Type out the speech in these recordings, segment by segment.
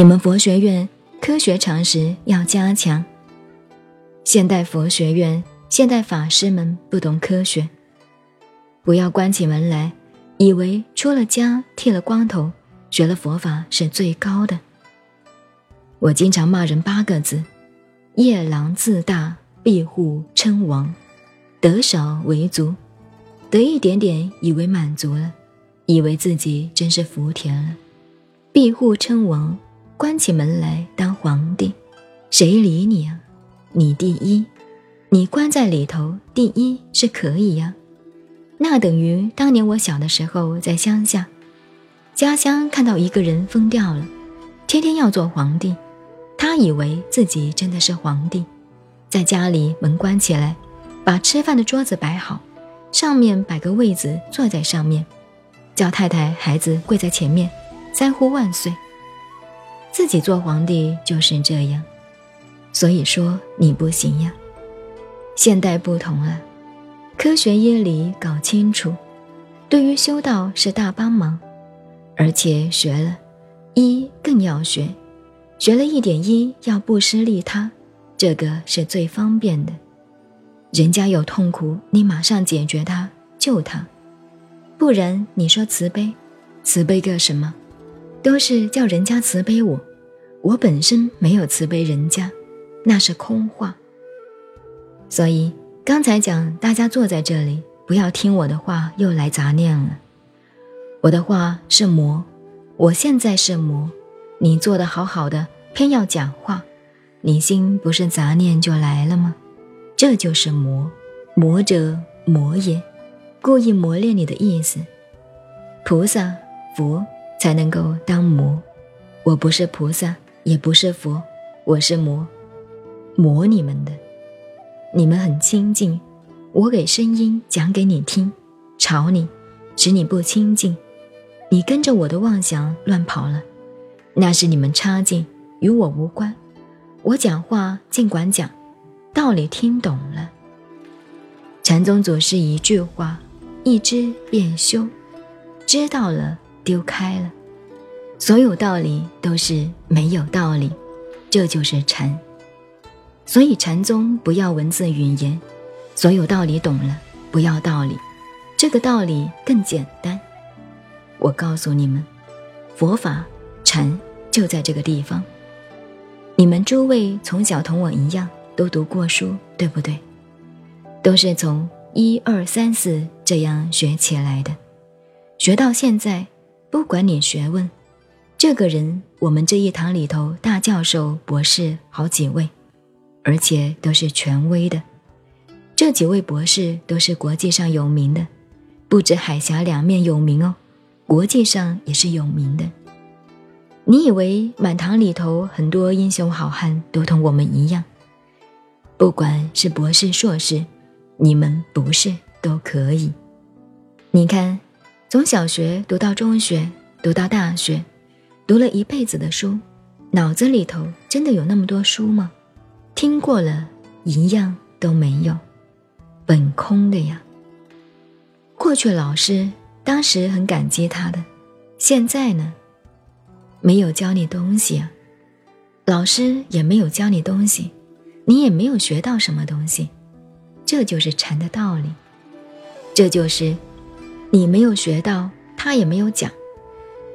你们佛学院科学常识要加强。现代佛学院、现代法师们不懂科学，不要关起门来，以为出了家剃了光头，学了佛法是最高的。我经常骂人八个字：夜郎自大，庇护称王，得少为足，得一点点以为满足了，以为自己真是福田了。庇护称王，关起门来当皇帝，谁理你啊？你第一，你关在里头，第一是可以呀。那等于当年我小的时候在乡下，家乡看到一个人疯掉了，天天要做皇帝。他以为自己真的是皇帝，在家里门关起来，把吃饭的桌子摆好，上面摆个位子坐在上面，叫太太孩子跪在前面，三呼万岁。自己做皇帝就是这样，所以说你不行呀。现代不同了，科学耶理搞清楚，对于修道是大帮忙，而且学了，一更要学。学了一点一，要布施利他，这个是最方便的。人家有痛苦，你马上解决他，救他。不然你说慈悲，慈悲个什么？都是叫人家慈悲我，我本身没有慈悲人家，那是空话。所以刚才讲，大家坐在这里，不要听我的话又来杂念了。我的话是魔，我现在是魔。你做的好好的，偏要讲话，你心不是杂念就来了吗？这就是魔，魔者魔也，故意磨练你的意思。菩萨佛才能够当魔，我不是菩萨，也不是佛，我是魔，魔你们的。你们很清净，我给声音讲给你听，吵你，使你不清净，你跟着我的妄想乱跑了。那是你们差劲，与我无关。我讲话尽管讲，道理听懂了。禅宗祖师一句话：一知便修，知道了丢开了。所有道理都是没有道理，这就是禅。所以禅宗不要文字语言，所有道理懂了，不要道理，这个道理更简单。我告诉你们，佛法。禅就在这个地方。你们诸位从小同我一样都读过书，对不对？都是从一二三四这样学起来的。学到现在，不管你学问，这个人我们这一堂里头大教授、博士好几位，而且都是权威的。这几位博士都是国际上有名的，不止海峡两面有名哦，国际上也是有名的。你以为满堂里头很多英雄好汉都同我们一样？不管是博士、硕士，你们不是都可以。你看，从小学读到中学，读到大学，读了一辈子的书，脑子里头真的有那么多书吗？听过了一样都没有，本空的呀。过去老师当时很感激他的，现在呢？没有教你东西啊，老师也没有教你东西，你也没有学到什么东西，这就是禅的道理。这就是你没有学到，他也没有讲，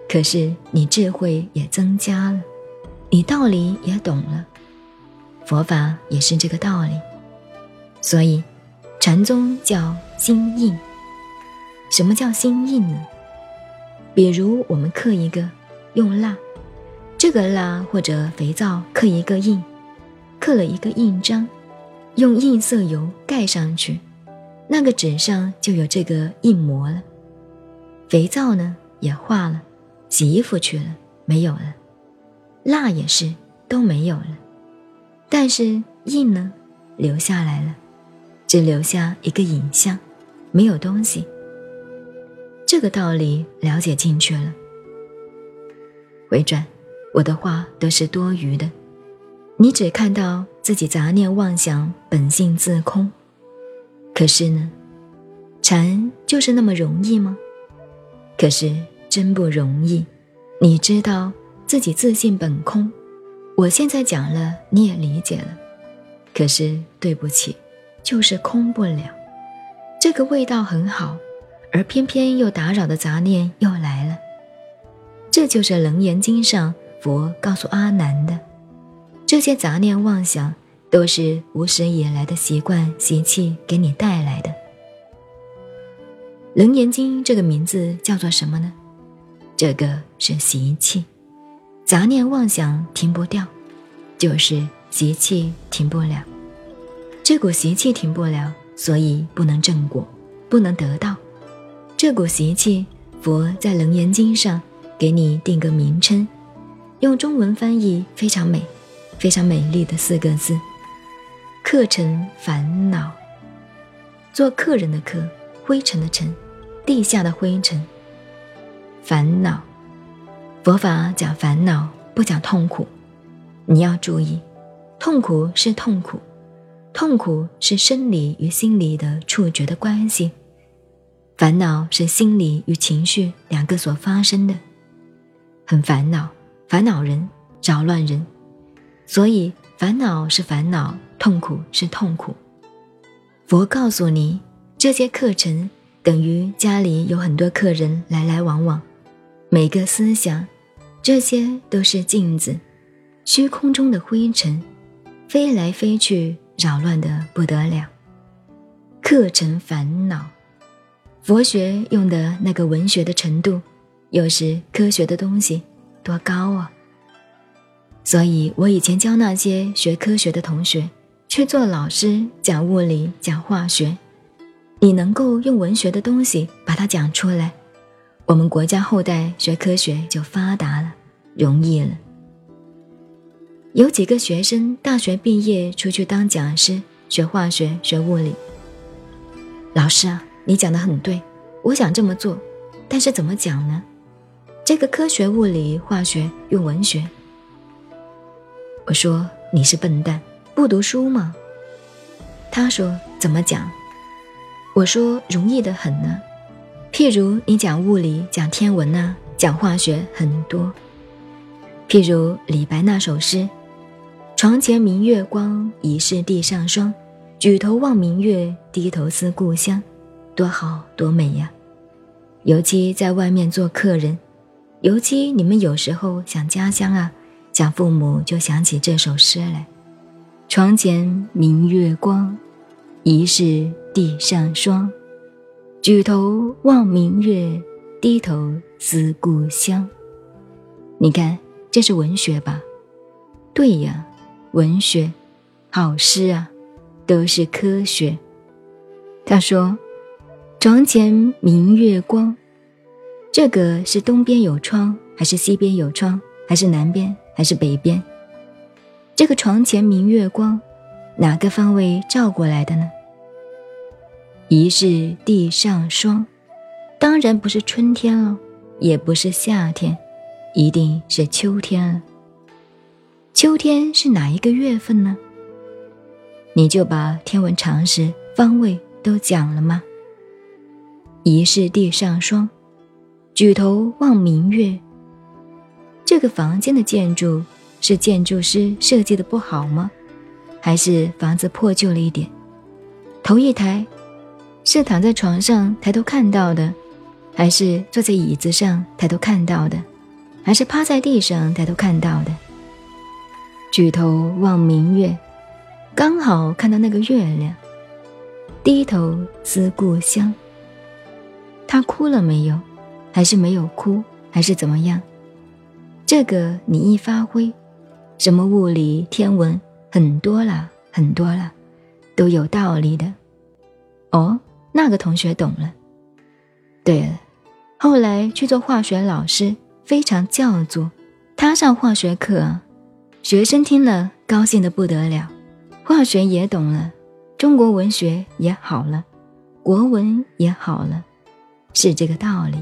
可是你智慧也增加了，你道理也懂了，佛法也是这个道理。所以禅宗叫心印。什么叫心印呢？比如我们刻一个。用蜡，这个蜡或者肥皂刻一个印，刻了一个印章，用印色油盖上去，那个纸上就有这个印模了。肥皂呢也化了，洗衣服去了，没有了。蜡也是都没有了，但是印呢留下来了，只留下一个影像，没有东西。这个道理了解进去了。回转，我的话都是多余的，你只看到自己杂念妄想，本性自空。可是呢，禅就是那么容易吗？可是真不容易。你知道自己自信本空。我现在讲了，你也理解了。可是对不起，就是空不了。这个味道很好，而偏偏又打扰的杂念又来了。这就是《楞严经》上佛告诉阿难的：这些杂念妄想，都是无始以来的习惯习气给你带来的。《楞严经》这个名字叫做什么呢？这个是习气。杂念妄想停不掉，就是习气停不了。这股习气停不了，所以不能正果，不能得到。这股习气，佛在《楞严经》上给你定个名称，用中文翻译非常美、非常美丽的四个字：客尘烦恼。做客人的客，灰尘的尘，地下的灰尘，烦恼。佛法讲烦恼，不讲痛苦。你要注意，痛苦是痛苦，痛苦是生理与心理的触觉的关系；烦恼是心理与情绪两个所发生的。很烦恼，烦恼人，扰乱人。所以烦恼是烦恼，痛苦是痛苦。佛告诉你，这些课程等于家里有很多客人来来往往，每个思想。这些都是镜子，虚空中的灰尘，飞来飞去，扰乱的不得了。课程烦恼，佛学用的那个文学的程度，又是科学的东西，多高啊！所以我以前教那些学科学的同学去做老师，讲物理，讲化学，你能够用文学的东西把它讲出来。我们国家后代学科学就发达了，容易了。有几个学生大学毕业出去当讲师，学化学、学物理。老师啊，你讲的很对，我想这么做，但是怎么讲呢？这个科学、物理、化学用文学。我说你是笨蛋，不读书吗？他说怎么讲？我说容易的很呢。譬如你讲物理、讲天文呐，讲化学很多。譬如李白那首诗：“床前明月光，疑是地上霜。举头望明月，低头思故乡。”多好多美呀！尤其在外面做客人，尤其你们有时候想家乡啊，想父母，就想起这首诗来：“床前明月光，疑是地上霜。”举头望明月，低头思故乡。你看，这是文学吧？对呀，文学，好诗啊，都是科学。他说：“床前明月光，这个是东边有窗，还是西边有窗，还是南边，还是北边？这个床前明月光，哪个方位照过来的呢？”疑是地上霜，当然不是春天了，也不是夏天，一定是秋天了。秋天是哪一个月份呢？你就把天文常识、方位都讲了吗？疑是地上霜，举头望明月。这个房间的建筑是建筑师设计的不好吗？还是房子破旧了一点？头一抬。是躺在床上抬头看到的，还是坐在椅子上抬头看到的，还是趴在地上抬头看到的？举头望明月，刚好看到那个月亮。低头思故乡。他哭了没有？还是没有哭？还是怎么样？这个你一发挥，什么物理、天文，很多了，很多了，都有道理的。哦。那个同学懂了。对了，后来去做化学老师，非常叫做。他上化学课，学生听了高兴的不得了，化学也懂了，中国文学也好了，国文也好了，是这个道理。